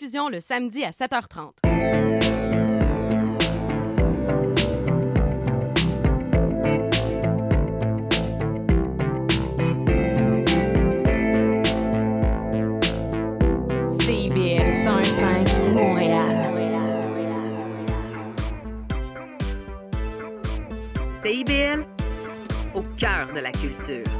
rediffusion le samedi à 7h30. CIBL 105 Montréal. CIBL, au cœur de la culture.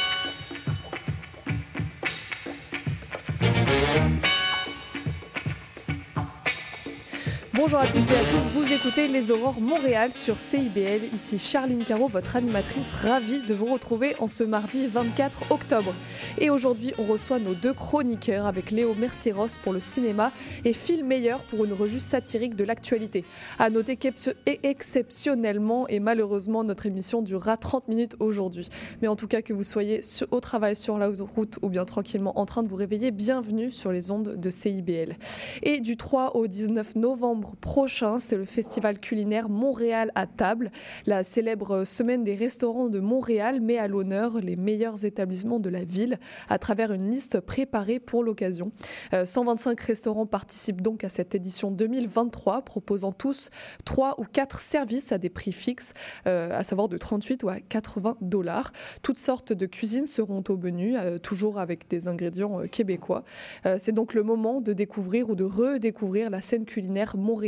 Bonjour à toutes et à tous, vous écoutez Les Aurores Montréal sur CIBL. Ici Charline Caro, votre animatrice, ravie de vous retrouver en ce mardi 24 octobre. Et aujourd'hui, on reçoit nos deux chroniqueurs avec Léo Mercieros pour le cinéma et Phil Meyer pour une revue satirique de l'actualité. À noter qu'exceptionnellement et malheureusement, notre émission durera 30 minutes aujourd'hui. Mais en tout cas, que vous soyez au travail sur la route ou bien tranquillement en train de vous réveiller, bienvenue sur les ondes de CIBL. Et du 3 au 19 novembre prochain, c'est le festival culinaire Montréal à table. La célèbre semaine des restaurants de Montréal met à l'honneur les meilleurs établissements de la ville à travers une liste préparée pour l'occasion. Euh, 125 restaurants participent donc à cette édition 2023, proposant tous 3 ou 4 services à des prix fixes, euh, à savoir de 38 ou à 80 dollars. Toutes sortes de cuisines seront au menu, euh, toujours avec des ingrédients euh, québécois. Euh, c'est donc le moment de découvrir ou de redécouvrir la scène culinaire montréalaise.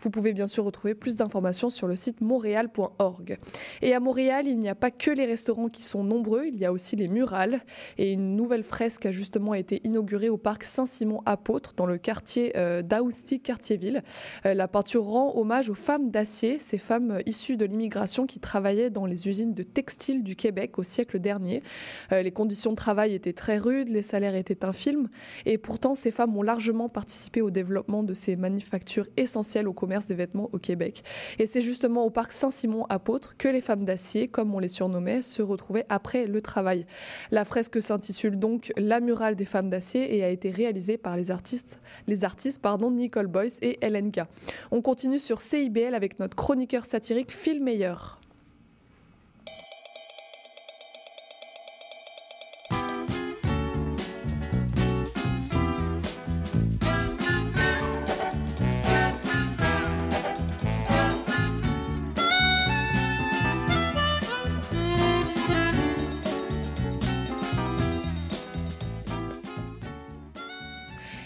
Vous pouvez bien sûr retrouver plus d'informations sur le site montréal.org. Et à Montréal, il n'y a pas que les restaurants qui sont nombreux, il y a aussi les murales. Et une nouvelle fresque a justement été inaugurée au parc Saint-Simon-Apôtre, dans le quartier euh, d'Aousty, Quartier-Ville. Euh, la peinture rend hommage aux femmes d'acier, ces femmes issues de l'immigration qui travaillaient dans les usines de textile du Québec au siècle dernier. Euh, les conditions de travail étaient très rudes, les salaires étaient infimes. Et pourtant, ces femmes ont largement participé au développement de ces manufactures essentielles au commerce des vêtements au Québec. Et c'est justement au parc Saint-Simon-Apôtre que les femmes d'acier, comme on les surnommait, se retrouvaient après le travail. La fresque s'intitule donc La murale des femmes d'acier et a été réalisée par les artistes, les artistes Nicole Boyce et LNK. On continue sur CIBL avec notre chroniqueur satirique Phil Meyer.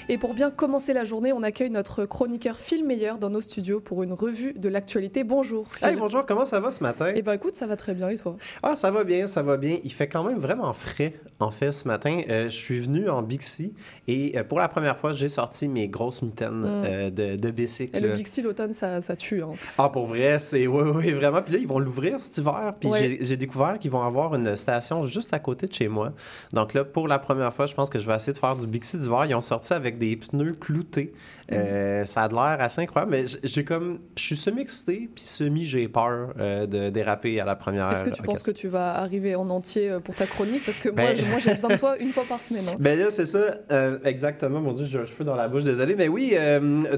Et pour bien commencer la journée, on accueille notre chroniqueur Phil Meyer dans nos studios pour une revue de l'actualité. Bonjour. Phil. Hey, bonjour, comment ça va ce matin? Eh ben écoute, ça va très bien et toi? Ah, ça va bien, ça va bien. Il fait quand même vraiment frais, en fait, ce matin. Euh, je suis venu en Bixi et euh, pour la première fois, j'ai sorti mes grosses mitaines euh, de, de bicycle. Mm. Et le Bixi l'automne, ça, ça tue. hein. Ah, pour vrai, c'est... Oui, oui, vraiment. Puis là, ils vont l'ouvrir cet hiver. Puis Ouais. j'ai découvert qu'ils vont avoir une station juste à côté de chez moi. Donc là, pour la première fois, je pense que je vais essayer de faire du Bixi d'hiver. Ils ont sorti avec des pneus cloutés. Euh, ça a l'air assez incroyable, mais j'ai comme... Je suis semi-excité, puis semi-j'ai peur euh, de déraper à la première Est-ce que tu penses que tu vas arriver en entier euh, pour ta chronique? Parce que moi, Ben- moi, j'ai besoin de toi une fois par semaine. hein. Ben là, c'est ça, euh, exactement. Mon Dieu, j'ai un cheveu dans la bouche, désolé. Mais oui,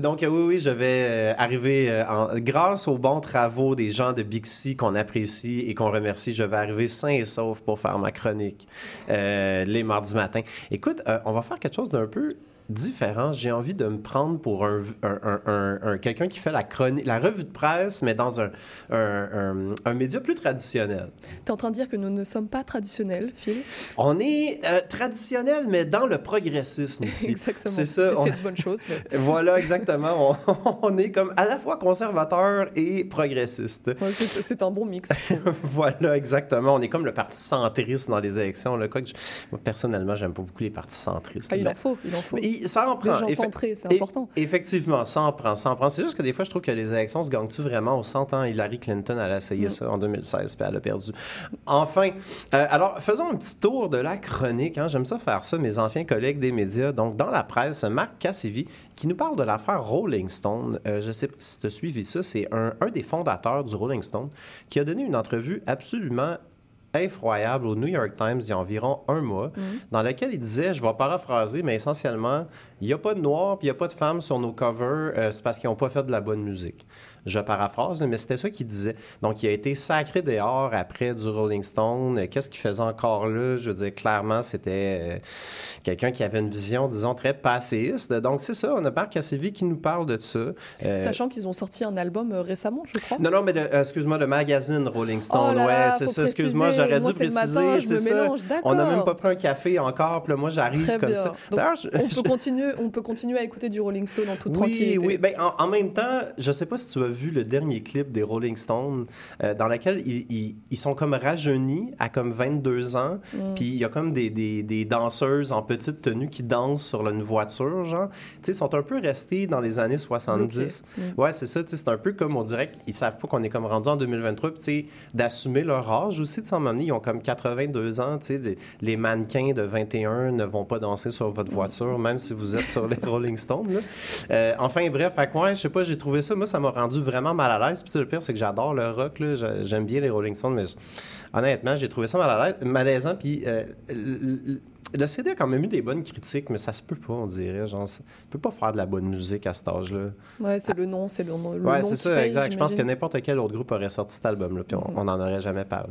donc oui, oui, je vais arriver, en- grâce aux bons travaux des gens de Bixi qu'on apprécie et qu'on remercie, je vais arriver sain et sauf pour faire ma chronique les mardis matins. Écoute, on va faire quelque chose d'un peu différent. J'ai envie de me prendre pour un, un- un- un- un- quelqu'un qui fait la chronique, la revue de presse, mais dans un, un, média plus traditionnel. T'es en train de dire que nous ne sommes pas traditionnels, Phil? On est euh, traditionnel, mais dans le progressisme ici. Exactement. C'est ça. On- C'est une bonne chose. mais- Voilà, exactement. On, on est comme à la fois conservateur et progressiste. Ouais, c'est un bon mix. voilà, exactement. On est comme le parti centriste dans les élections. Là. Quoique je- moi, personnellement, j'aime pas beaucoup les partis centristes. Ah, il en faut, il en faut. mais ça en Des prend. gens centrés, c'est important. Effectivement, ça en prend, ça en prend. C'est juste que des fois, je trouve que les élections se gagnent-tu vraiment? Au 100 ans? Hillary Clinton, elle a essayé Mm. ça en 2016, puis elle a perdu. Enfin, euh, alors, faisons un petit tour de la chronique. hein. J'aime ça faire ça, mes anciens collègues des médias. Donc, dans la presse, Marc Cassivi, qui nous parle de l'affaire Rolling Stone. Euh, je sais pas si tu as suivi ça. C'est un, un des fondateurs du Rolling Stone qui a donné une entrevue absolument effroyable au New York Times il y a environ un mois, dans lequel il disait, je vais paraphraser, mais essentiellement, il n'y a pas de noirs puis il n'y a pas de femmes sur nos covers, euh, c'est parce qu'ils n'ont pas fait de la bonne musique. Je paraphrase, mais c'était ça qu'il disait. Donc, il a été sacré dehors après du Rolling Stone. Qu'est-ce qu'il faisait encore là? Je veux dire, clairement, c'était euh, quelqu'un qui avait une vision, disons, très passéiste. Donc, c'est ça, on a Marc Cassevi qui nous parle de ça. Euh, Sachant qu'ils ont sorti un album euh, récemment, je crois. non, non, mais euh, excuse-moi, le magazine Rolling Stone. Oh là ouais, c'est ça. Excuse-moi, j'aurais dû préciser. c'est ça. mélange, On n'a même pas pris un café encore. Puis là, moi, j'arrive comme bien. ça. Donc, D'ailleurs, je- on, peut continuer, on peut continuer à écouter du Rolling Stone en toute tranquillité. Oui, oui. Ben, en, en même temps, je sais pas si tu as vu le dernier clip des Rolling Stones, euh, dans lequel ils, ils- ils sont comme rajeunis à comme 22 ans, Mm. puis il y a comme des, des, des danseuses en petite tenue qui dansent sur une voiture, genre. Tu sais, ils sont un peu restés dans les années 70. Ok. Ouais, c'est ça. tu sais, C'est un peu comme on dirait qu'ils savent pas qu'on est comme rendu en 2023, puis tu sais, d'assumer leur âge aussi. De s'en m'amener, ils ont comme 82 ans. Tu sais, des- les mannequins de 21 ne vont pas danser sur votre voiture, même si vous êtes sur les Rolling Stones. là. Euh, enfin, bref, à quoi, je sais pas, j'ai trouvé ça. Moi, ça m'a rendu vraiment mal à l'aise. Puis le pire, c'est que j'adore le rock. là. J'a- J'aime bien les Rolling Stones, mais honnêtement, j'ai trouvé ça mal à l'aise, malaisant. Puis euh, le- CD a quand même eu des bonnes critiques, mais ça se peut pas, on dirait. Genre, ça- on peut pas faire de la bonne musique à cet âge-là. Ouais, c'est le nom, c'est le nom. le Ouais, c'est ça, paye, exact. Je pense que n'importe quel autre groupe aurait sorti cet album-là, puis on n'en aurait jamais parlé.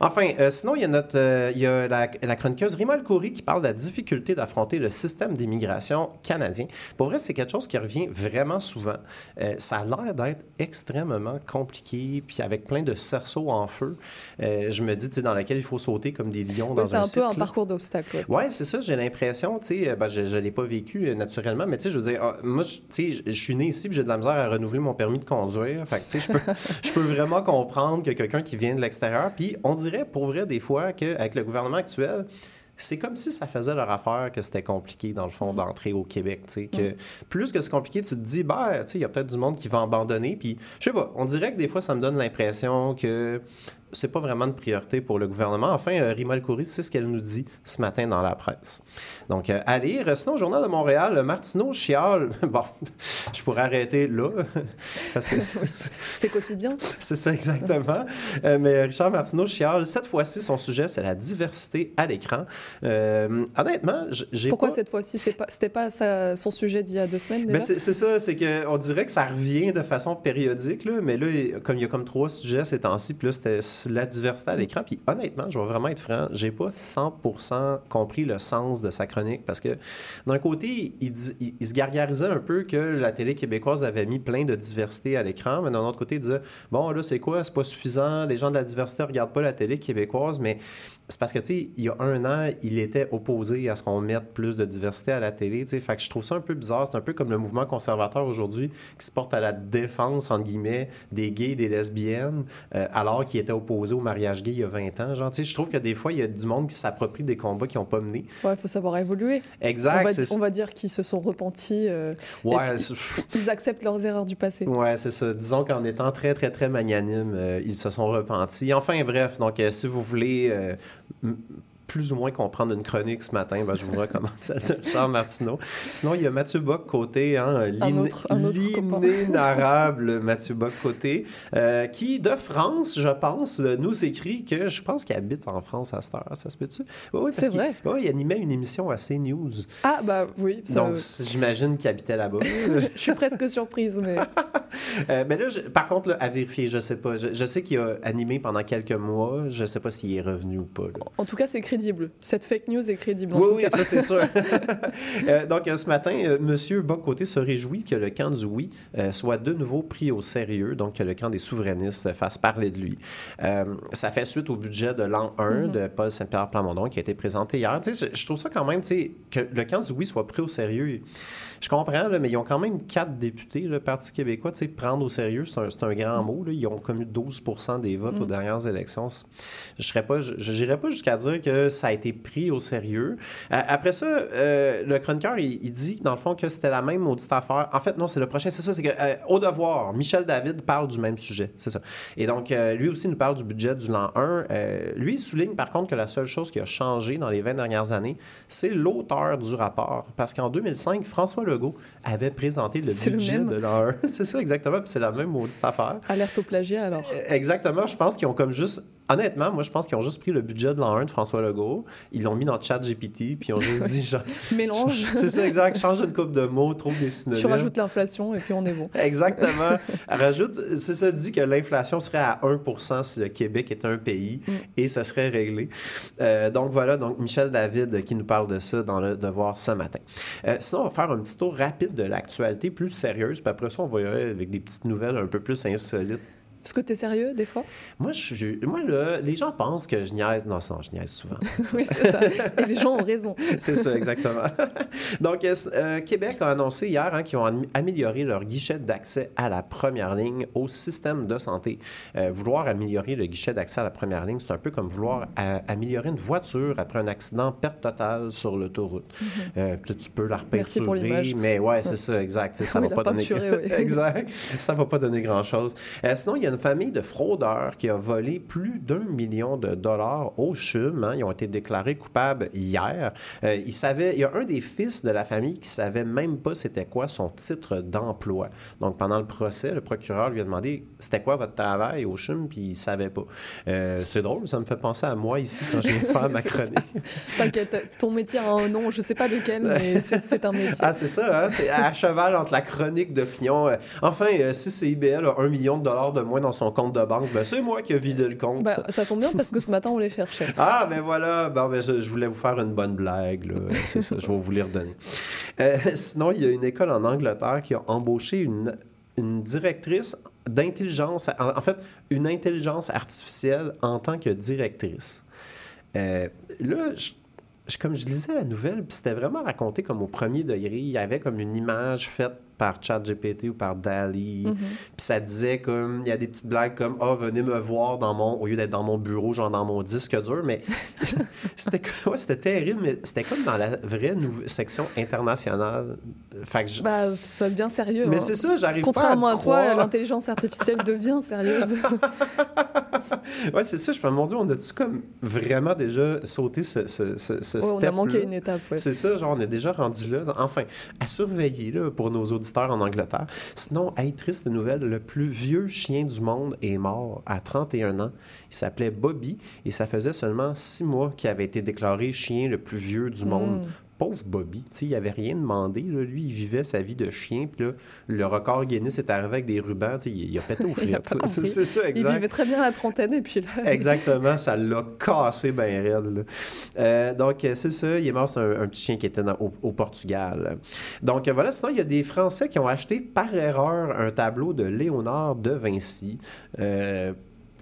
Enfin, euh, sinon, il y a, notre, euh, y a la, la chroniqueuse Rima Khoury qui parle de la difficulté d'affronter le système d'immigration canadien. Pour vrai, c'est quelque chose qui revient vraiment souvent. Euh, ça a l'air d'être extrêmement compliqué, puis avec plein de cerceaux en feu. Euh, je me dis, tu sais, dans laquelle il faut sauter comme des lions Ouais, dans c'est un un peu un cirque, là. parcours d'obstacles. Ouais, c'est ça, j'ai l'impression, tu sais, euh, ben, je ne l'ai pas vécu euh, naturellement, mais tu sais, je veux dire, ah, moi, tu sais, je suis né ici, j'ai de la misère à renouveler mon permis de conduire. Fait que, tu sais, je peux, je peux vraiment comprendre que quelqu'un qui vient de l'extérieur, puis on dirait pour vrai des fois qu'avec le gouvernement actuel, c'est comme si ça faisait leur affaire que c'était compliqué, dans le fond, d'entrer au Québec. tu sais, Que plus que c'est compliqué, tu te dis, ben, tu sais, il y a peut-être du monde qui va abandonner. Puis, je sais pas, on dirait que des fois, ça me donne l'impression que c'est pas vraiment de priorité pour le gouvernement. Enfin, euh, Rima El c'est ce qu'elle nous dit ce matin dans la presse. Donc, euh, à lire. Sinon, au Journal de Montréal, Martineau chiale. Bon, je pourrais arrêter là, parce que C'est quotidien. c'est ça exactement. Euh, mais Richard Martineau chiale. Cette fois-ci, son sujet, c'est la diversité à l'écran. Euh, honnêtement, j'ai Pourquoi pas... cette fois-ci pas, C'était pas sa- son sujet d'il y a deux semaines déjà? Ben, c'est c'est ça, c'est qu'on dirait que ça revient de façon périodique, là, mais là, comme il y a comme trois sujets ces temps-ci, là, c'était la diversité à l'écran. Puis honnêtement, je vais vraiment être franc, j'ai pas 100% compris le sens de sa chronique parce que d'un côté, il, il se gargarisait un peu que la télé québécoise avait mis plein de diversité à l'écran, mais d'un autre côté, il disait bon, là, c'est quoi, c'est pas suffisant, les gens de la diversité regardent pas la télé québécoise, mais c'est parce que, tu sais, il y a un an, il était opposé à ce qu'on mette plus de diversité à la télé, tu sais. Fait que je trouve ça un peu bizarre. C'est un peu comme le mouvement conservateur aujourd'hui qui se porte à la défense, entre guillemets, des gays et des lesbiennes, euh, alors qu'il était opposé au mariage gay il y a 20 ans. Genre, tu sais, je trouve que des fois, il y a du monde qui s'approprie des combats qui n'ont pas mené. Ouais, il faut savoir évoluer. On Exact. va, c'est- on va dire qu'ils se sont repentis. euh, Ouais, ils acceptent leurs erreurs du passé. Ouais, c'est ça. Disons qu'en étant très, très, très magnanime, euh, ils se sont repentis. Enfin, bref, donc euh, si vous voulez euh, m- plus ou moins comprendre une chronique ce matin, ben, je vous recommande celle de Charles Martineau. Sinon, il y a Mathieu hein, un autre copain. l'inénarrable Mathieu Bock-Côté, euh, qui, de France, je pense, euh, nous écrit que je pense qu'il habite en France à cette heure. Ça se peut-tu? Oui, C'est vrai. ouais, il animait une émission à CNews. Ah, bah oui. ça- Donc, j'imagine qu'il habitait là-bas. je suis presque surprise, mais Euh, ben là, je- par contre, là, à vérifier, je sais pas. Je, je sais qu'il a animé pendant quelques mois. Je sais pas s'il est revenu ou pas. là. en tout cas, c'est crédible. Cette fake news est crédible. En Oui, tout oui, cas. ça c'est sûr. Euh, donc, euh, ce matin, euh, Monsieur Bocoté se réjouit que le camp du oui euh, soit de nouveau pris au sérieux, donc que le camp des souverainistes fasse parler de lui. Ça fait suite au budget de l'an 1 de Paul Saint-Pierre Plamondon qui a été présenté hier. Je, je trouve ça quand même, tu sais, que le camp du oui soit pris au sérieux. Je comprends, là, mais ils ont quand même quatre députés, le Parti québécois. Tu sais, prendre au sérieux, c'est un, grand mot. là. Ils ont commis 12 des votes aux dernières élections. Je serais pas, je n'irais pas jusqu'à dire que ça a été pris au sérieux. Euh, après ça, euh, le chroniqueur, il, il dit, dans le fond, que c'était la même maudite affaire. En fait, non, c'est le prochain. C'est ça, c'est que, euh, au devoir, Michel David parle du même sujet. C'est ça. Et donc, lui aussi nous parle du budget du l'an 1. Euh, lui, il souligne, par contre, que la seule chose qui a changé dans les 20 dernières années, c'est l'auteur du rapport. Parce qu'en 2005, François Legault avait présenté le budget de 1. c'est ça, exactement. Puis c'est la même maudite affaire. Alerte au plagiat, alors. Exactement. Je pense qu'ils ont comme juste honnêtement, moi, je pense qu'ils ont juste pris le budget de l'an 1 de François Legault, ils l'ont mis dans ChatGPT, puis ils ont juste dit, genre, Mélange. c'est ça, exact, change une coupe de mots, trouve des synonymes. Tu rajoutes l'inflation et puis on est bon. Exactement. Rajoute, c'est ça, dit que l'inflation serait à 1% si le Québec était un pays Mm. et ça serait réglé. Euh, donc voilà, donc Michel David qui nous parle de ça dans le Devoir ce matin. Euh, sinon, on va faire un petit tour rapide de l'actualité plus sérieuse, puis après ça, on va y aller avec des petites nouvelles un peu plus insolites. Est-ce que t'es sérieux des fois? Moi, je, moi les gens pensent que je niaise. Non, ça, je niaise souvent. Oui, c'est ça. Et les gens ont raison. C'est ça, exactement. Donc, euh, euh, Québec a annoncé hier hein, qu'ils ont am- amélioré leur guichet d'accès à la première ligne au système de santé. Euh, vouloir améliorer le guichet d'accès à la première ligne, c'est un peu comme vouloir améliorer une voiture après un accident perte totale sur l'autoroute. Euh, tu, tu peux la Mm-hmm. Repeinturer, mais ouais, c'est ça, exact. Tu Ça Oui, va pas donner... exact. Ça va pas donner grand-chose. Sinon, il y a une famille de fraudeurs qui a volé plus d'un million de dollars au CHUM. hein. Ils ont été déclarés coupables hier. Euh, ils savaient, il y a un des fils de la famille qui savait même pas c'était quoi son titre d'emploi. Donc, pendant le procès, le procureur lui a demandé c'était quoi votre travail au CHUM, puis il savait pas. Euh, c'est drôle, ça me fait penser à moi ici quand je viens faire ma C'est chronique. T'inquiète, ton métier a un nom, je sais pas lequel, mais c'est c'est un métier. Ah, c'est ça, hein? c'est à cheval entre la chronique d'opinion. Euh, enfin, si CIBL a un million de dollars de moins dans son compte de banque, ben, c'est moi qui ai vidé le compte. Bah, ça tombe bien parce que ce matin on les cherchait. Ah, ben voilà, ben, je, je voulais vous faire une bonne blague, là. c'est ça, je vais vous les redonner. Euh, sinon, il y a une école en Angleterre qui a embauché une, une directrice d'intelligence, en, en fait, une intelligence artificielle en tant que directrice. Euh, là, je- je- comme je lisais la nouvelle, puis c'était vraiment raconté comme au premier degré. Il y avait comme une image faite par ChatGPT ou par DALI. Mhm. Puis ça disait comme, il y a des petites blagues comme, ah, venez me voir dans mon, au lieu d'être dans mon bureau, genre dans mon disque dur. Mais c'était ouais, terrible, mais c'était comme dans la vraie section internationale. Fait que je- Bah, ça devient sérieux. mais hein. c'est ça, j'arrive pas à Contrairement à, toi, l'intelligence artificielle devient sérieuse. Ouais, c'est ça. Je me demande, on a-tu comme vraiment déjà sauté ce, ce, ce, ce Ouais, on a manqué une étape. ouais. C'est ça, genre, on est déjà rendu là. Enfin, à surveiller là, pour nos auditeurs en Angleterre. Sinon, hey, triste nouvelle, le plus vieux chien du monde est mort à 31 ans. Il s'appelait Bobby et ça faisait seulement six mois qu'il avait été déclaré chien le plus vieux du monde. Pauvre Bobby, tu sais, il avait rien demandé. là. Lui, il vivait sa vie de chien. Puis là, le record Guinness est arrivé avec des rubans. tu sais, Il, il a pété au frites. C'est Il vivait très bien la trentaine et puis là. Exactement, ça l'a cassé bien raide. là. Euh, donc, euh, c'est ça, il est mort, c'est un, un petit chien qui était dans- au, au Portugal. Donc, euh, voilà, sinon, il y a des Français qui ont acheté par erreur un tableau de Léonard de Vinci. Euh,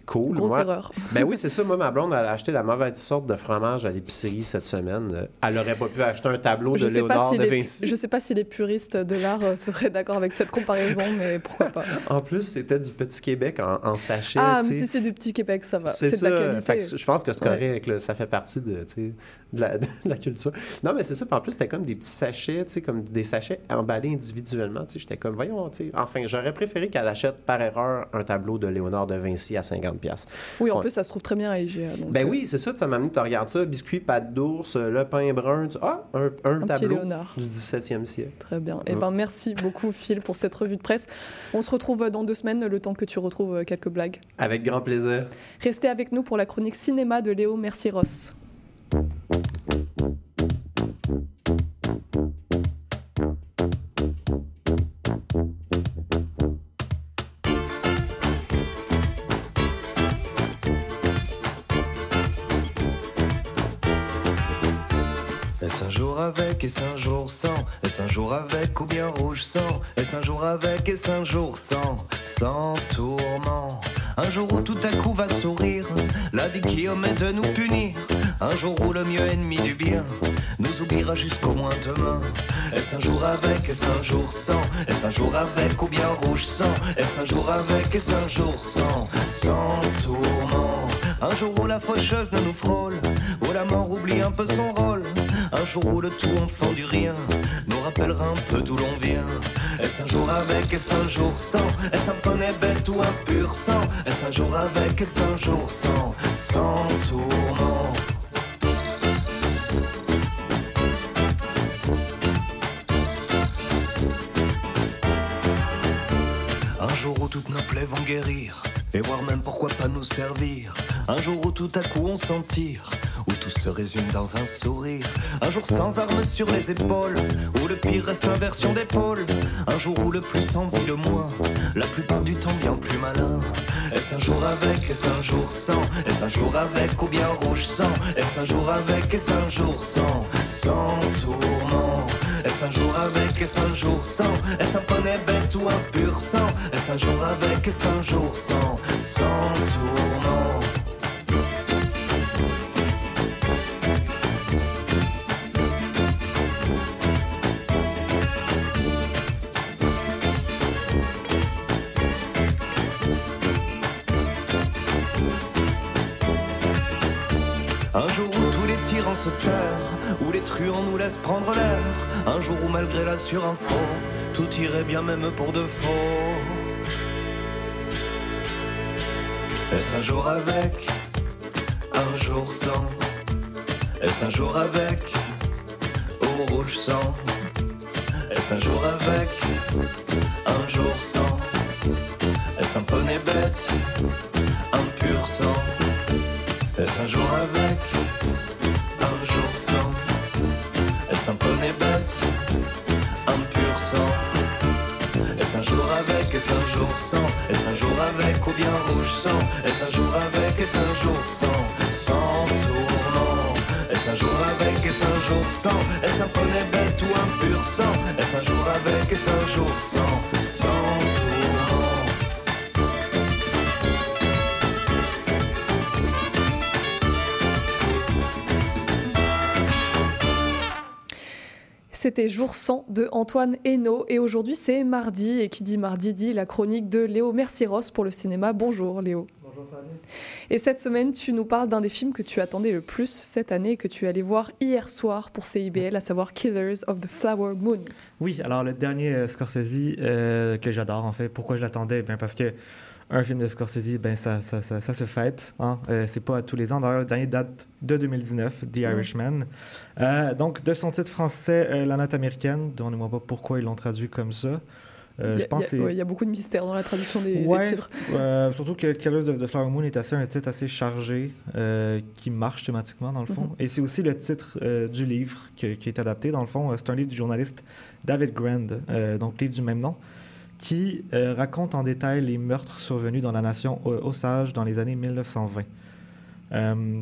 cool. Grosse moi- erreur. Ben oui, c'est ça. Moi, ma blonde, elle a acheté la mauvaise sorte de fromage à l'épicerie cette semaine. Elle aurait pas pu acheter un tableau de Léonard si de les, Vinci. je sais pas si les puristes de l'art euh, seraient d'accord avec cette comparaison, mais pourquoi pas. En plus, c'était du Petit Québec en, en sachet. Ah, mais si c'est du petit Québec, ça va. C'est de la ça. qualité. Fait que je pense que c'est Ouais. correct. là. Ça fait partie de, la, de la culture. Non, mais c'est ça. En plus, c'était comme des petits sachets, comme des sachets emballés individuellement. J'étais comme, voyons, tu sais. Enfin, j'aurais préféré qu'elle achète par erreur un tableau de Léonard de Vinci à 50$. Oui, en plus, ça se trouve très bien à IGA. donc, Ben euh, oui, c'est ça. Ça m'a amené, tu regardes ça, biscuit, pâte d'ours, le pain brun. tu- Ah, un, un petit tableau du 17e siècle. Très bien. Eh ben, merci beaucoup, Phil, pour cette revue de presse. On se retrouve dans deux semaines, le temps que tu retrouves euh, quelques blagues. Avec grand plaisir. Restez avec nous pour la chronique cinéma de Léo Mercier-Ross. Est-ce un jour avec, est-ce un jour sans Est-ce un jour avec ou bien rouge sang Est-ce un jour avec, est-ce un jour sans Sans tourment Un jour où tout à coup va sourire La vie qui omet de nous punir Un jour où le mieux ennemi du bien Nous oubliera jusqu'au moins demain Est-ce un jour avec, est-ce un jour sans Est-ce un jour avec ou bien rouge sang Est-ce un jour avec, est-ce un jour sans Sans tourment Un jour où la faucheuse ne nous frôle Où la mort oublie un peu son rôle un jour où le tout enfant du rien nous rappellera un peu d'où l'on vient. Est-ce un jour avec, est-ce un jour sans? Est-ce un poney bête ou un pur sang? Est-ce un jour avec, est-ce un jour sans? Sans tourment. Un jour où toutes nos plaies vont guérir, et voir même pourquoi pas nous servir. Un jour où tout à coup on s'en tire, tout se résume dans un sourire. Un jour sans armes sur les épaules, où le pire reste inversion d'épaule. Un jour où le plus en vit le moins, la plupart du temps bien plus malin. Est-ce un jour avec, est-ce un jour sans? Est-ce un jour avec ou bien rouge sang? Est-ce un jour avec, est-ce un jour sans? Sans tourment. Est-ce un jour avec, est-ce un jour sans? Est-ce un poney bête ou un pur sang? Est-ce un jour avec, est-ce un jour sans? Sans tourment où les truands nous laissent prendre l'air. Un jour où malgré la surinfo, tout irait bien même pour de faux. Est-ce un jour avec, un jour sans? Est-ce un jour avec, au rouge sang? Est-ce un jour avec, un jour sans? Est-ce un poney bête, un pur sang? Est-ce un jour avec, Poney bête, un pur sang. Est-ce un jour avec, est-ce un jour sans? Est-ce un jour avec ou bien rouge sang? Est-ce un jour avec, est-ce un jour sans? Sans tourment. Est-ce un jour avec, est-ce un jour sans? Est-ce un poney bête ou un pur sang? Est-ce un jour avec, est-ce un jour sans? Sans C'était Jour 100 de Antoine Hainaut et aujourd'hui c'est mardi et qui dit mardi dit la chronique de Léo Mercieros pour le cinéma. Bonjour Léo. Bonjour Fanny. Et cette semaine tu nous parles d'un des films que tu attendais le plus cette année et que tu es allé voir hier soir pour CIBL, à savoir Killers of the Flower Moon. Oui, alors le dernier euh, Scorsese euh, que j'adore en fait. Pourquoi je l'attendais? Ben Parce que un film de Scorsese, ben ça, ça, ça, ça se fête. Hein? Euh, c'est pas à tous les ans. D'ailleurs, le dernier date de 2019, The Irishman. Euh, donc, de son titre français, euh, La Note américaine. Demandez-moi pas pourquoi ils l'ont traduit comme ça. Euh, Il y, ouais, y a beaucoup de mystères dans la traduction des, des Ouais, titres. euh, surtout que Killers of the Flower Moon est assez un titre assez chargé qui marche thématiquement dans le fond. Mhm. Et c'est aussi le titre du livre qui est adapté dans le fond. C'est un livre du journaliste David Grand, donc livre du même nom, qui euh, raconte en détail les meurtres survenus dans la nation euh, Osage dans les années 1920. Euh,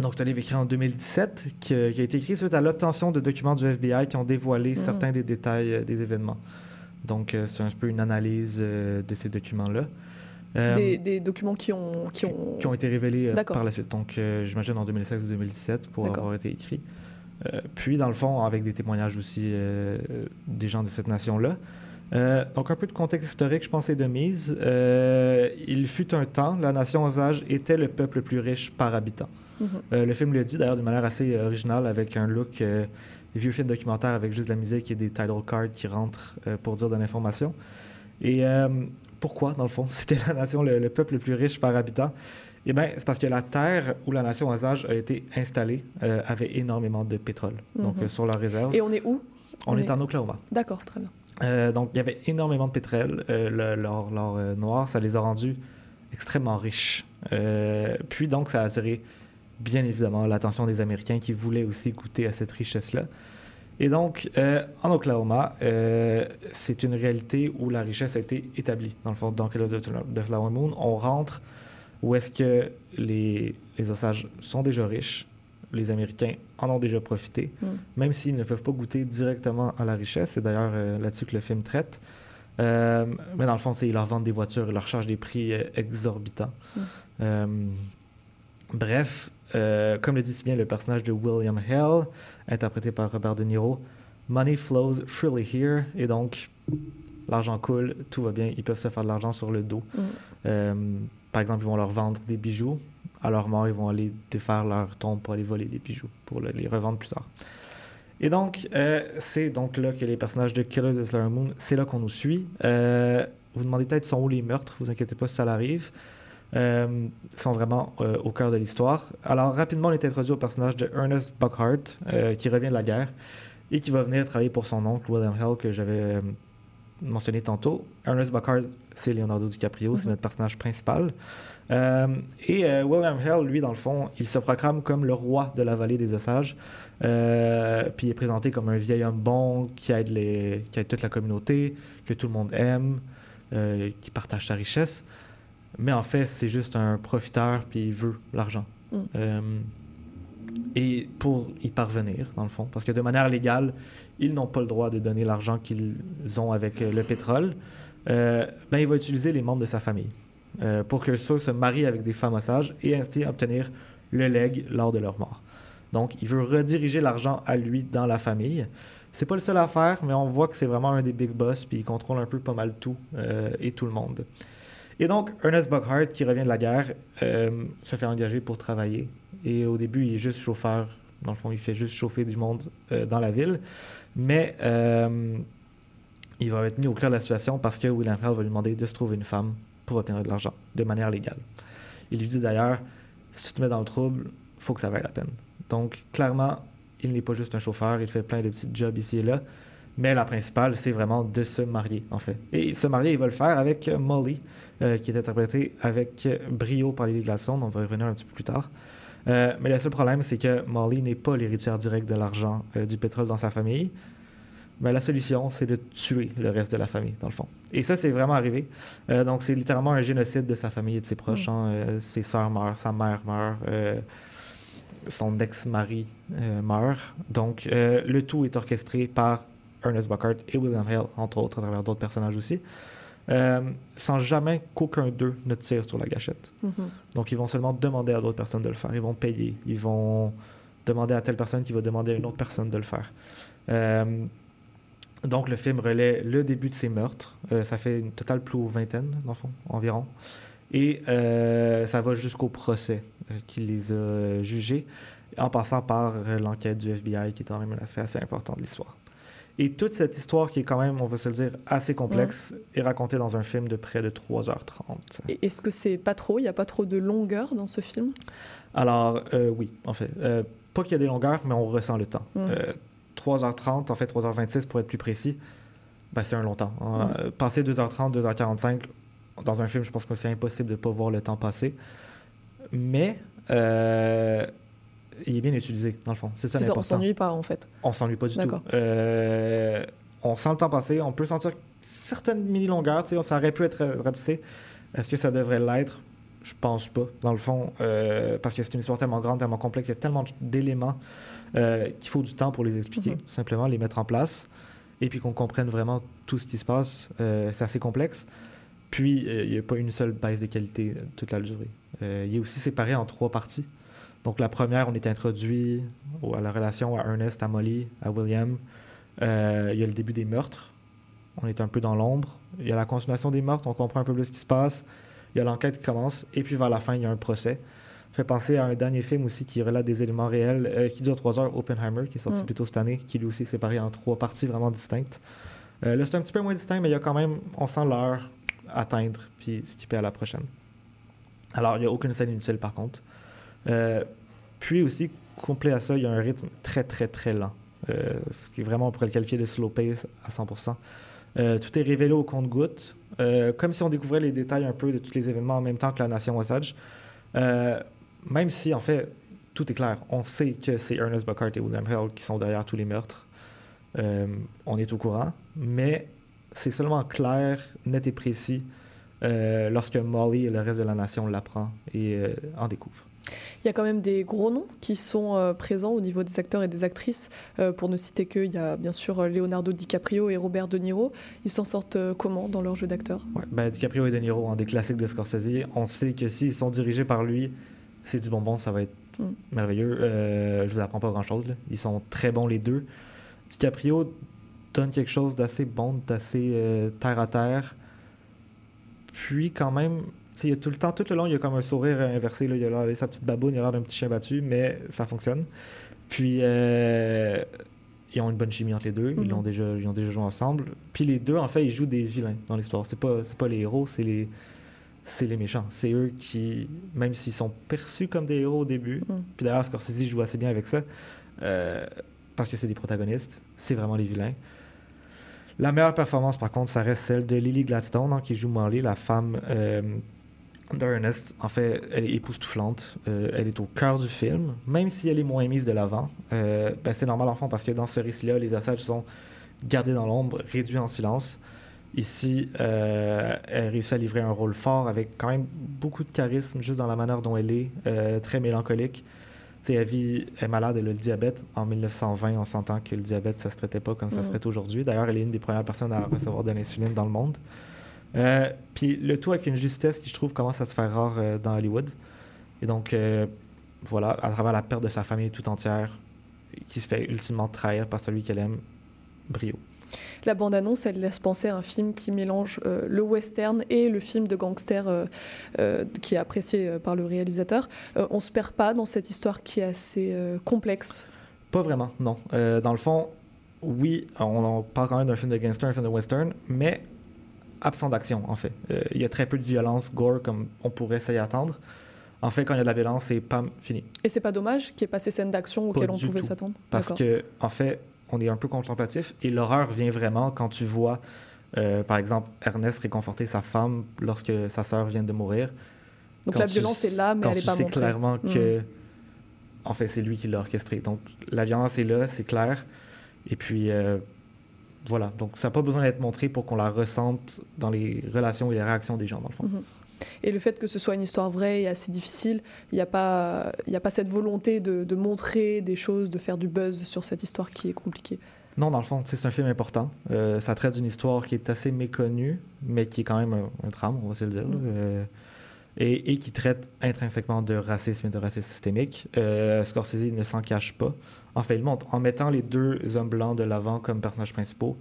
donc, c'est un livre écrit en 2017 qui, euh, qui a été écrit suite à l'obtention de documents du FBI qui ont dévoilé Mhm. certains des détails euh, des événements. Donc, euh, c'est un peu une analyse euh, de ces documents-là. Euh, Des, des documents qui ont, qui ont... qui ont été révélés euh, par la suite. Donc, euh, j'imagine en 2016 ou 2017 pour avoir été écrits. Euh, puis, dans le fond, avec des témoignages aussi euh, euh, des gens de cette nation-là. Euh, donc, un peu de contexte historique, je pense, est de mise. Euh, il fut un temps, la nation Osage était le peuple le plus riche par habitant. Mhm. Euh, le film le dit d'ailleurs de manière assez originale avec un look des vieux films documentaires avec juste de la musique et des title cards qui rentrent pour dire de l'information. Et pourquoi, dans le fond, c'était la nation, le, le peuple le plus riche par habitant? Eh bien, c'est parce que la terre où la nation Osage a été installée avait énormément de pétrole. Donc, Mhm. euh, sur leur réserve. Et on est où? On, on est, est- en Oklahoma. D'accord, très bien. Euh, donc, il y avait énormément de pétrole. Euh, l'or euh, noir, ça les a rendus extrêmement riches. Euh, puis, donc, ça a attiré, bien évidemment, l'attention des Américains qui voulaient aussi goûter à cette richesse-là. Et donc, en Oklahoma, c'est une réalité où la richesse a été établie. Dans le fond, dans le de, Flower Moon, on rentre où est-ce que les, les Osages sont déjà riches, les Américains en ont déjà profité, Mm. même s'ils ne peuvent pas goûter directement à la richesse. C'est d'ailleurs euh, là-dessus que le film traite. Euh, mais dans le fond, c'est- ils leur vendent des voitures, ils leur chargent des prix euh, exorbitants. Mm. Bref, comme le dit si bien le personnage de William Hell, interprété par Robert De Niro, Money flows freely here, et donc l'argent coule, tout va bien, ils peuvent se faire de l'argent sur le dos. Mm. Par exemple, ils vont leur vendre des bijoux. À leur mort, ils vont aller défaire leur tombe pour aller voler les bijoux, pour le- les revendre plus tard. Et donc, euh, c'est donc là que les personnages de Killers of the Flower Moon, c'est là qu'on nous suit. Euh, vous vous demandez peut-être sont où les meurtres, vous inquiétez pas si ça l'arrive. Euh, ils sont vraiment euh, au cœur de l'histoire. Alors, rapidement, on est introduit au personnage de Ernest Buckhart, euh, qui revient de la guerre et qui va venir travailler pour son oncle, William Hell, que j'avais mentionné tantôt. Ernest Buckhart, c'est Leonardo DiCaprio, c'est Mhm. notre personnage principal. Euh, et euh, William Hell, lui, dans le fond, il se proclame comme le roi de la vallée des Osages. Euh, puis il est présenté comme un vieil homme bon qui aide, les, qui aide toute la communauté, que tout le monde aime, euh, qui partage sa richesse. Mais en fait, c'est juste un profiteur, puis il veut l'argent. Mm. Euh, et pour y parvenir, dans le fond, parce que de manière légale, ils n'ont pas le droit de donner l'argent qu'ils ont avec le pétrole, ben, il va utiliser les membres de sa famille euh, pour que ceux se marient avec des femmes osages et ainsi obtenir le legs lors de leur mort. Donc, il veut rediriger l'argent à lui dans la famille. C'est pas le seul à faire, mais on voit que c'est vraiment un des big boss, puis il contrôle un peu pas mal tout euh, et tout le monde. Et donc, Ernest Buckhart, qui revient de la guerre, euh, se fait engager pour travailler. Et au début, il est juste chauffeur. Dans le fond, il fait juste chauffer du monde dans la ville. Mais il va être mis au cœur de la situation parce que William Hell va lui demander de se trouver une femme pour obtenir de l'argent de manière légale. Il lui dit d'ailleurs, si tu te mets dans le trouble, faut que ça vaille la peine. Donc, clairement, il n'est pas juste un chauffeur, il fait plein de petits jobs ici et là. Mais la principale, c'est vraiment de se marier, en fait. Et se marier, il va le faire avec euh, Molly, euh, qui est interprétée avec euh, brio par Lily Gladstone. On va y revenir un petit peu plus tard. Mais le seul problème, c'est que Molly n'est pas l'héritière directe de l'argent du pétrole dans sa famille. Mais la solution, c'est de tuer le reste de la famille, dans le fond. Et ça, c'est vraiment arrivé. Euh, donc, c'est littéralement un génocide de sa famille et de ses proches. hein. Euh, ses sœurs meurent, sa mère meurt, euh, son ex-mari meurt. Donc, le tout est orchestré par Ernest Buckhart et William Hale, entre autres, à travers d'autres personnages aussi, sans jamais qu'aucun d'eux ne tire sur la gâchette. Mhm. Donc, ils vont seulement demander à d'autres personnes de le faire. Ils vont payer. Ils vont demander à telle personne qui va demander à une autre personne de le faire. Donc, le film relaie le début de ces meurtres. Euh, ça fait une totale plus aux vingtaine, dans le fond, environ. Et euh, ça va jusqu'au procès euh, qui les a jugés, en passant par l'enquête du FBI, qui est quand même un aspect assez important de l'histoire. Et toute cette histoire, qui est quand même, on va se le dire, assez complexe, est racontée dans un film de près de 3h30. Et Est-ce que c'est pas trop? Il n'y a pas trop de longueur dans ce film? Alors, euh, oui, en fait. Euh, pas qu'il y a des longueurs, mais on ressent le temps. Mm. Euh, 3h30, en fait 3h26 pour être plus précis, ben, c'est un long temps. Euh, passer 2h30, 2h45, dans un film, je pense que c'est impossible de ne pas voir le temps passer. Mais euh, il est bien utilisé, dans le fond. C'est ça ça, on l'important. s'ennuie pas en fait. On s'ennuie pas du tout. Euh, on sent le temps passer. On peut sentir certaines mini-longueurs. Ça aurait pu être rapetissé. Est-ce que ça devrait l'être? Je pense pas, dans le fond, euh, parce que c'est une histoire tellement grande, tellement complexe, il y a tellement d'éléments euh, qu'il faut du temps pour les expliquer, tout simplement, les mettre en place, et puis qu'on comprenne vraiment tout ce qui se passe. Euh, c'est assez complexe. Puis, euh, il n'y a pas une seule baisse de qualité toute la durée. Il est aussi séparé en trois parties. Donc, la première, on est introduit au- à la relation à Ernest, à Molly, à William. Il y a le début des meurtres. On est un peu dans l'ombre. Il y a la continuation des meurtres. On comprend un peu plus ce qui se passe. Il y a l'enquête qui commence. Et puis, vers la fin, il y a un procès. Fait penser à un dernier film aussi qui relate des éléments réels, euh, qui dure trois heures, Oppenheimer, qui est sorti Mm. plus tôt cette année, qui lui aussi est séparé en trois parties vraiment distinctes. Euh, là, c'est un petit peu moins distinct, mais il y a quand même, on sent l'heure atteindre, puis skipper à la prochaine. Alors, il n'y a aucune scène inutile, par contre. Euh, puis aussi, complet à ça, il y a un rythme très, très, très lent. Ce qui est vraiment, on pourrait le qualifier de slow pace à 100%. Euh, tout est révélé au compte-goutte, comme si on découvrait les détails un peu de tous les événements en même temps que la nation Osage. Même si, en fait, tout est clair. On sait que c'est Ernest Buckhart et William Hell qui sont derrière tous les meurtres. Euh, on est au courant, mais c'est seulement clair, net et précis euh, lorsque Molly et le reste de la nation l'apprend et euh, en découvre. Il y a quand même des gros noms qui sont présents au niveau des acteurs et des actrices. Pour ne citer que, il y a bien sûr Leonardo DiCaprio et Robert De Niro. Ils s'en sortent comment dans leur jeu d'acteur? Ouais, ben, DiCaprio et De Niro, hein, des classiques de Scorsese, on sait que s'ils sont dirigés par lui, c'est du bonbon, ça va être Mm. merveilleux. Euh, je vous apprends pas grand-chose. Ils sont très bons les deux. DiCaprio donne quelque chose d'assez bon, d'assez euh, terre à terre. Puis quand même, tu sais, il y a tout le temps, tout le long, il y a comme un sourire inversé. Là. Il a l'air- sa petite baboune, il a l'air d'un petit chien battu, mais ça fonctionne. Puis euh, ils ont une bonne chimie entre les deux. Ils, Mhm. l'ont déjà, ils ont déjà joué ensemble. Puis les deux, en fait, ils jouent des vilains dans l'histoire. C'est pas, c'est pas les héros, c'est les, c'est les méchants. C'est eux qui, même s'ils sont perçus comme des héros au début, Mm. puis d'ailleurs Scorsese joue assez bien avec ça, euh, parce que c'est des protagonistes, c'est vraiment les vilains. La meilleure performance, par contre, ça reste celle de Lily Gladstone, hein, qui joue Molly, la femme euh, d'Ernest. En fait, elle est époustouflante. Euh, elle est au cœur du film, même si elle est moins mise de l'avant. Euh, ben, c'est normal, en fond, parce que dans ce récit-là, les Osages sont gardés dans l'ombre, réduits en silence. Ici, euh, elle réussit à livrer un rôle fort avec quand même beaucoup de charisme, juste dans la manière dont elle est, euh, très mélancolique. Tu sais, elle, vit, elle est malade, elle a le diabète. En 1920, on s'entend que le diabète, ça se traitait pas comme ça se Mhm. traite aujourd'hui. D'ailleurs, elle est une des premières personnes à recevoir de l'insuline dans le monde. Euh, Puis le tout avec une justesse qui, je trouve, commence à se faire rare dans Hollywood. Et donc, voilà, à travers la perte de sa famille tout entière, qui se fait ultimement trahir par celui qu'elle aime, brio. La bande-annonce, elle laisse penser à un film qui mélange euh, le western et le film de gangster euh, euh, qui est apprécié par le réalisateur. On se perd pas dans cette histoire qui est assez complexe. Pas vraiment, non. Dans le fond, oui, on, on parle quand même d'un film de gangster, un film de western, mais absent d'action, en fait. Il y a très peu de violence, gore, comme on pourrait s'y attendre. En fait, quand il y a de la violence, c'est pam, fini. Et c'est pas dommage qu'il n'y ait pas ces scènes d'action auxquelles on pouvait s'attendre. Parce que, en fait, on est un peu contemplatif et l'horreur vient vraiment quand tu vois, euh, par exemple, Ernest réconforter sa femme lorsque sa sœur vient de mourir. Donc Quand la tu violence est là, mais quand elle n'est tu pas sais montrée. clairement Mm. que, en fait, c'est lui qui l'a orchestré. Donc la violence est là, c'est clair. Et puis euh, voilà. Donc ça n'a pas besoin d'être montré pour qu'on la ressente dans les relations et les réactions des gens, dans le fond. Mhm. Et le fait que ce soit une histoire vraie et assez difficile, il n'y a, pas- y a pas cette volonté de, de montrer des choses, de faire du buzz sur cette histoire qui est compliquée. Non, dans le fond, c'est un film important. Euh, ça traite d'une histoire qui est assez méconnue, mais qui est quand même un, un drame, on va se le dire. Mm. Euh, et, et qui traite intrinsèquement de racisme et de racisme systémique. Euh, Scorsese ne s'en cache pas. En fait, il montre, en mettant les deux hommes blancs de l'avant comme personnages principaux,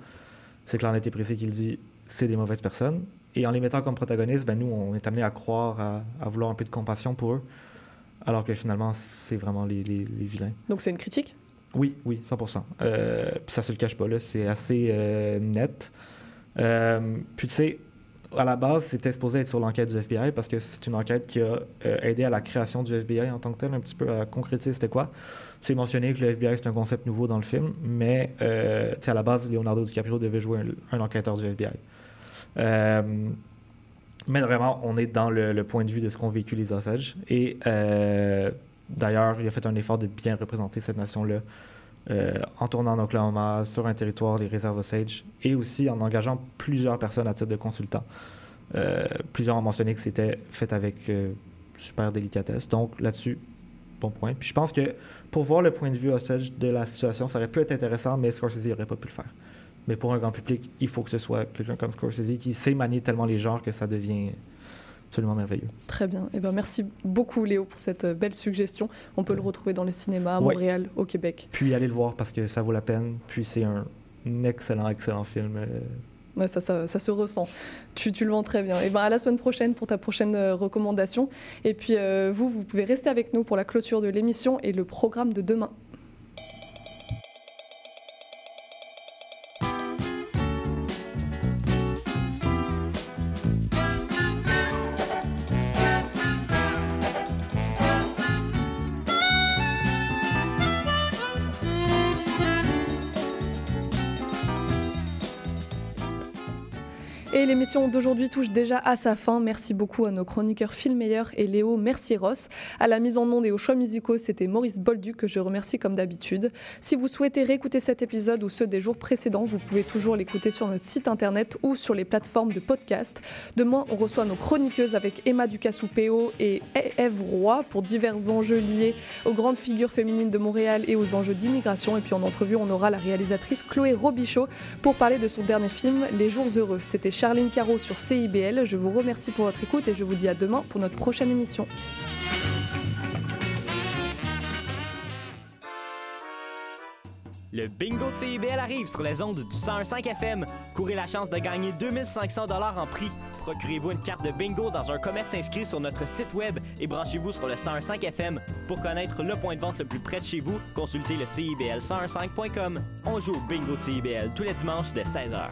c'est clair, net et précis qu'il dit c'est des mauvaises personnes. Et en les mettant comme protagonistes, ben, nous, on est amené à croire, à, à vouloir un peu de compassion pour eux, alors que finalement, c'est vraiment les, les- les vilains. Donc c'est une critique? Oui, oui, 100%. Euh, puis ça se le cache pas, là. C'est assez euh, net. Euh, puis tu sais, à la base, c'était supposé être sur l'enquête du FBI parce que c'est une enquête qui a aidé à la création du FBI en tant que tel, un petit peu à concrétiser c'était quoi. C'est mentionné que le FBI, c'est un concept nouveau dans le film, mais tu sais, à la base, Leonardo DiCaprio devait jouer un, un enquêteur du FBI. Euh, mais vraiment, on est dans le, point de vue de ce qu'ont vécu les Osages. Et euh, d'ailleurs, il a fait un effort de bien représenter cette nation-là euh, en tournant en Oklahoma, sur un territoire, les réserves Osage, et aussi en engageant plusieurs personnes à titre de consultants. Plusieurs ont mentionné que c'était fait avec super délicatesse. Donc là-dessus, bon point. Puis je pense que pour voir le point de vue Osage de la situation, ça aurait pu être intéressant, mais Scorsese n'aurait pas pu le faire. Mais pour un grand public, il faut que ce soit quelqu'un comme Scorsese qui sait manier tellement les genres que ça devient absolument merveilleux. Très bien. Eh ben, merci beaucoup Léo pour cette euh, belle suggestion. On peut le retrouver dans les cinémas à Ouais. Montréal, au Québec. Puis allez le voir parce que ça vaut la peine. Puis c'est un excellent, excellent film. euh, Ouais, ça, ça, ça se ressent. Tu, tu le vends très bien. Et ben à la semaine prochaine pour ta prochaine euh, recommandation. Et puis euh, vous, vous pouvez rester avec nous pour la clôture de l'émission et le programme de demain. Et l'émission d'aujourd'hui touche déjà à sa fin. Merci beaucoup à nos chroniqueurs Phil Meyer et Léo Mercier-Ross. À la mise en onde et aux choix musicaux, c'était Maurice Bolduc que je remercie comme d'habitude. Si vous souhaitez réécouter cet épisode ou ceux des jours précédents, vous pouvez toujours l'écouter sur notre site internet ou sur les plateformes de podcast. Demain, on reçoit nos chroniqueuses avec Emma Ducassou-Péo et Eve Roy pour divers enjeux liés aux grandes figures féminines de Montréal et aux enjeux d'immigration. Et puis en entrevue, on aura la réalisatrice Chloé Robichaud pour parler de son dernier film, Les Jours Heureux. C'était Charline Caro sur CIBL. Je vous remercie pour votre écoute et je vous dis à demain pour notre prochaine émission. Le bingo de CIBL arrive sur les ondes du 101.5 FM. Courez la chance de gagner 2500 dollars en prix. Procurez-vous une carte de bingo dans un commerce inscrit sur notre site web et branchez-vous sur le 101.5 FM. Pour connaître le point de vente le plus près de chez vous, consultez le CIBL1015.com. On joue au bingo de CIBL tous les dimanches dès 16h.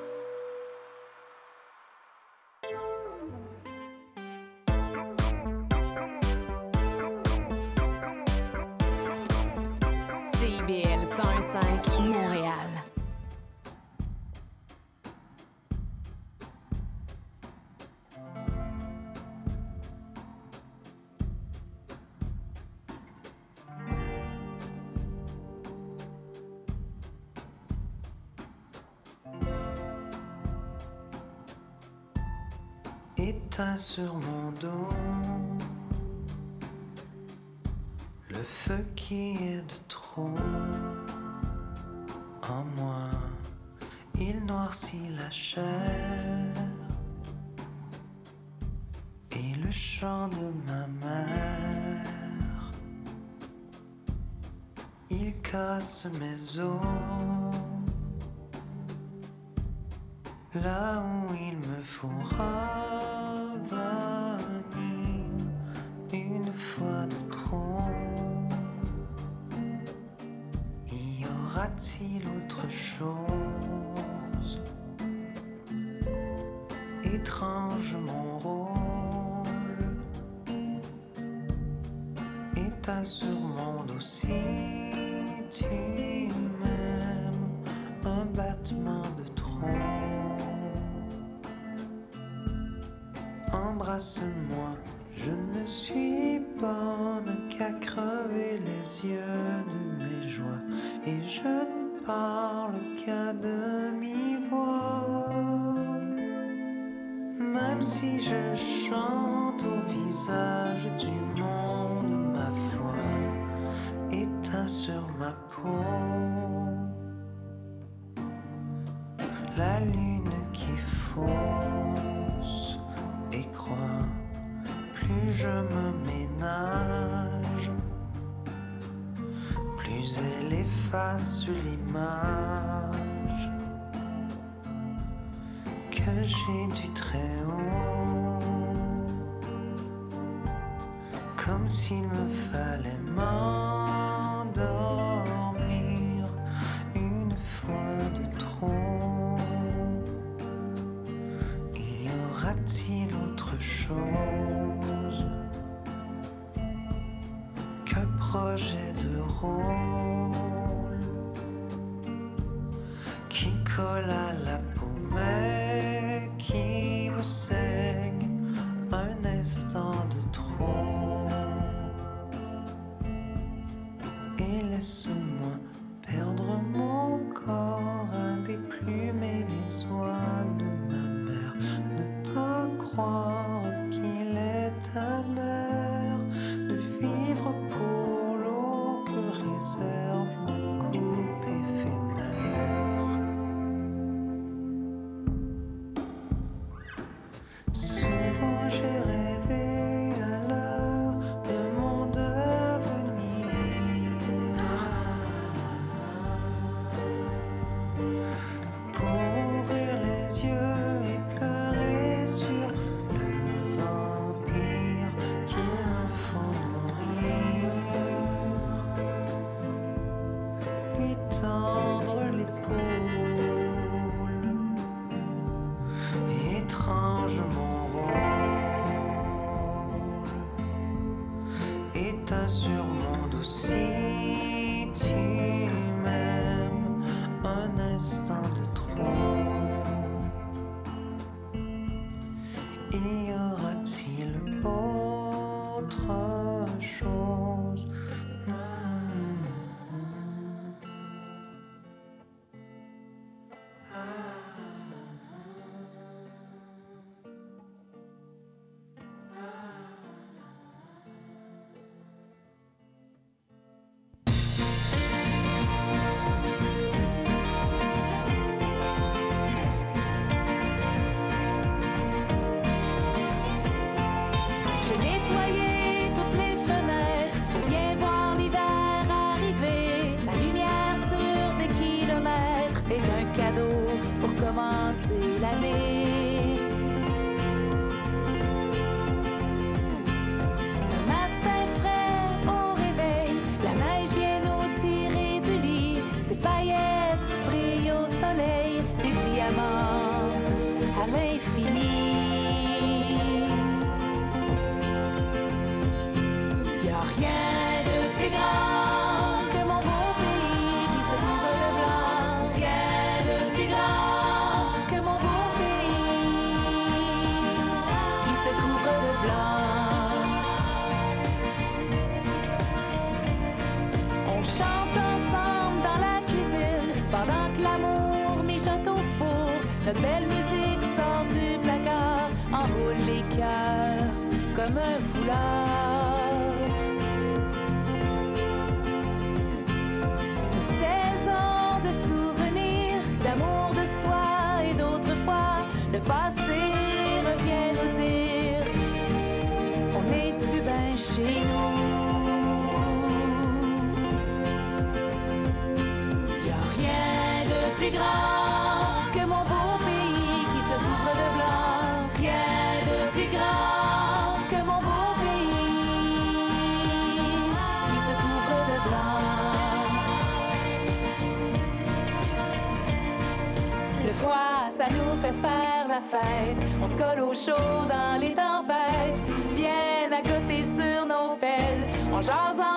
Y aura-t-il autre chose? Étrange efface l'image que j'ai du très haut, comme s'il me diamant à l'infini. On se colle au chaud dans les tempêtes, bien à côté sur nos pelles. On jase en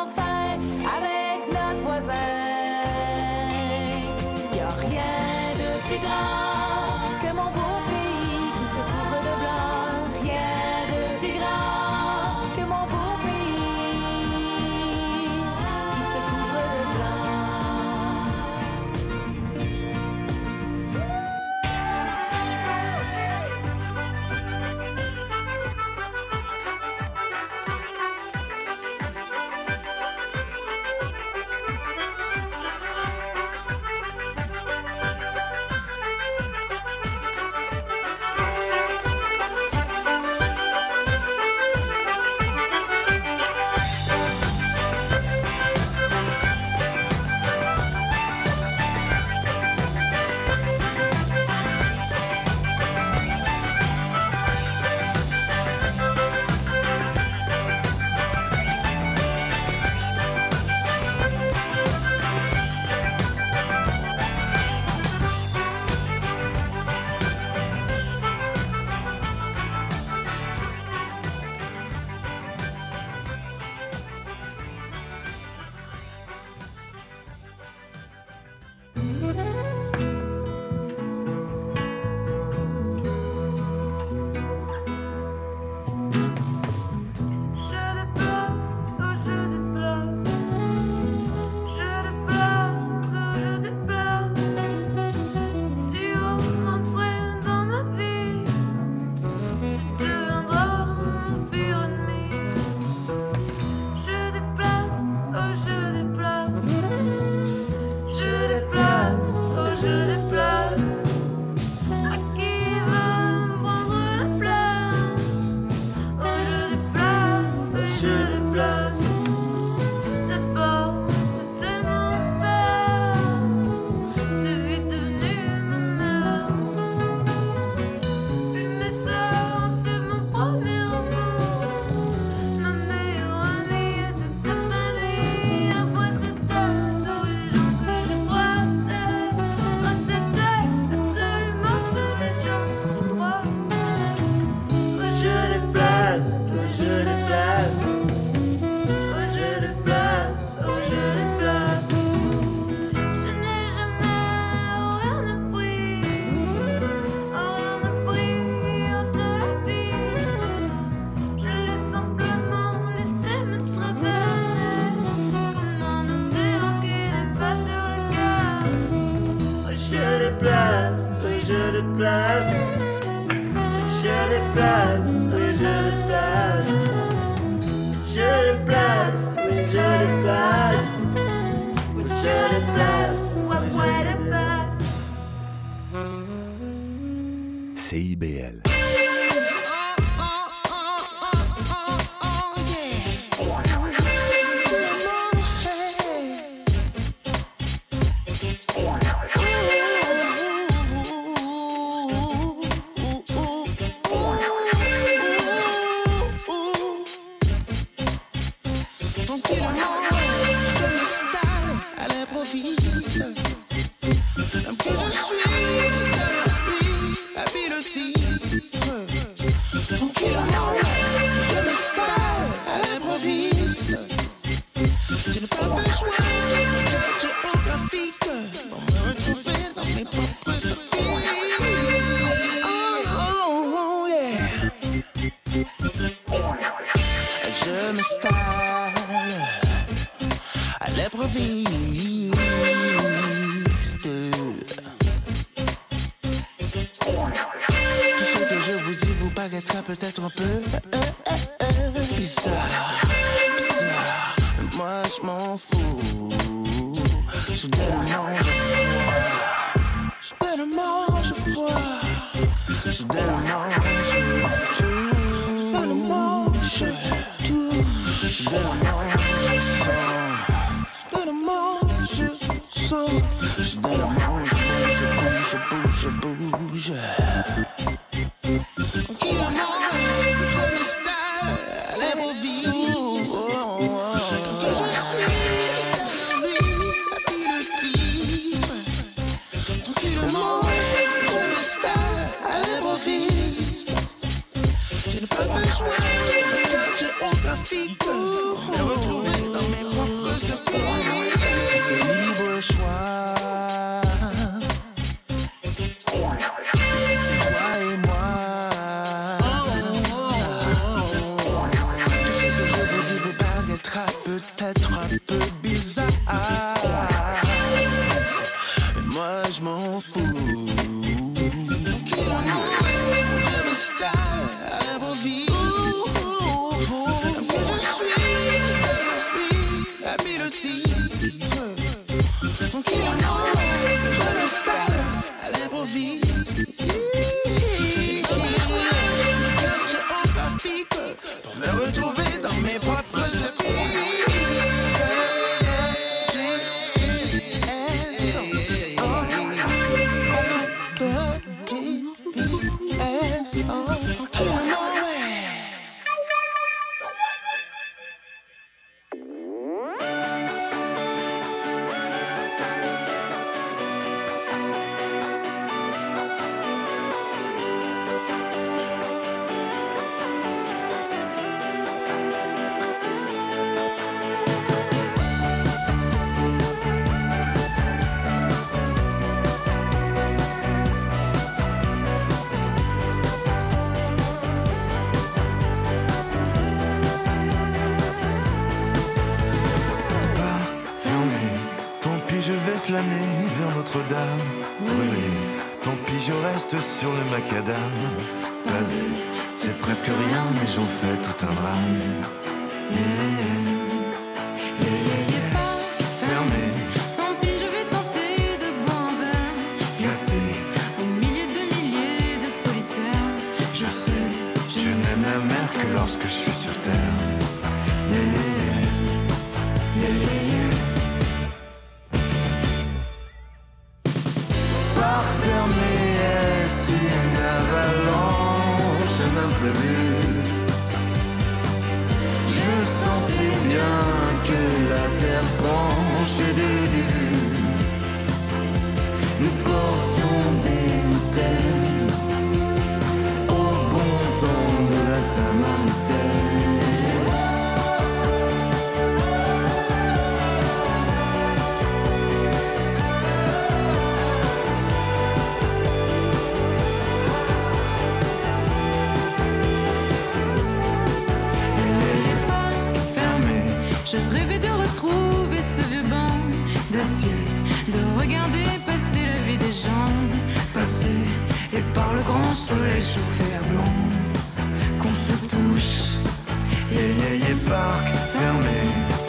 psa, moi je m'en fous. J'ai tellement de foi, j'ai tellement de foi, j'ai tellement de tout, tellement de tout, j'ai tellement de sang. Je dérange, bouge, bouge, bouge, bouge. Qui la mange vers Notre-Dame, brûlé. Tant pis, je reste sur le macadam, pavé. C'est presque rien, mais j'en fais tout un drame. Yeah.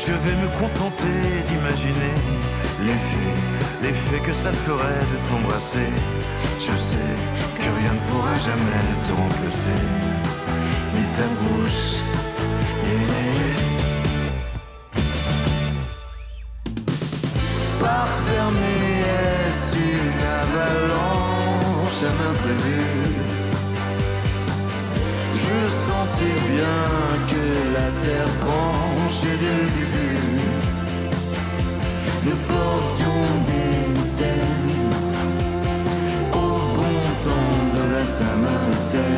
Je vais me contenter d'imaginer l'effet, l'effet que ça ferait de t'embrasser. Je sais que rien ne pourra jamais te remplacer, ni ta bouche. Et... Par fermée est une avalanche, un imprévu? je sentais bien que la terre penchait dès le début. Nous portions des mitaines au bon temps de la Saint-Martin.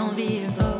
en vivant.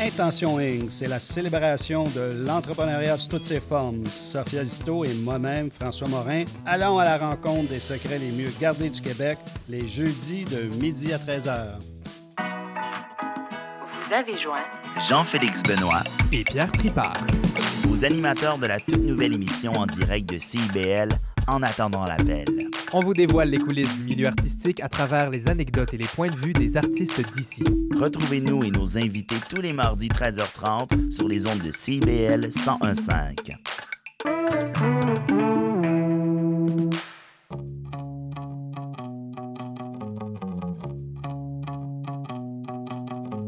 Intention Inc., c'est la célébration de l'entrepreneuriat sous toutes ses formes. Sophia Zito et moi-même, François Morin, allons à la rencontre des secrets les mieux gardés du Québec les jeudis de midi à 13h. Vous avez joint Jean-Félix Benoît et Pierre Tripart, aux animateurs de la toute nouvelle émission en direct de CIBL En attendant l'appel. On vous dévoile les coulisses du milieu artistique à travers les anecdotes et les points de vue des artistes d'ici. Retrouvez-nous et nos invités tous les mardis 13h30 sur les ondes de CIBL 1015.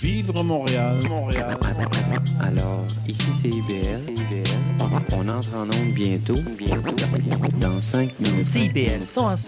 Vivre Montréal, Montréal. Alors, ici c'est IBL. On entre en onde bientôt. Bientôt. Dans 5 minutes. CIBL 105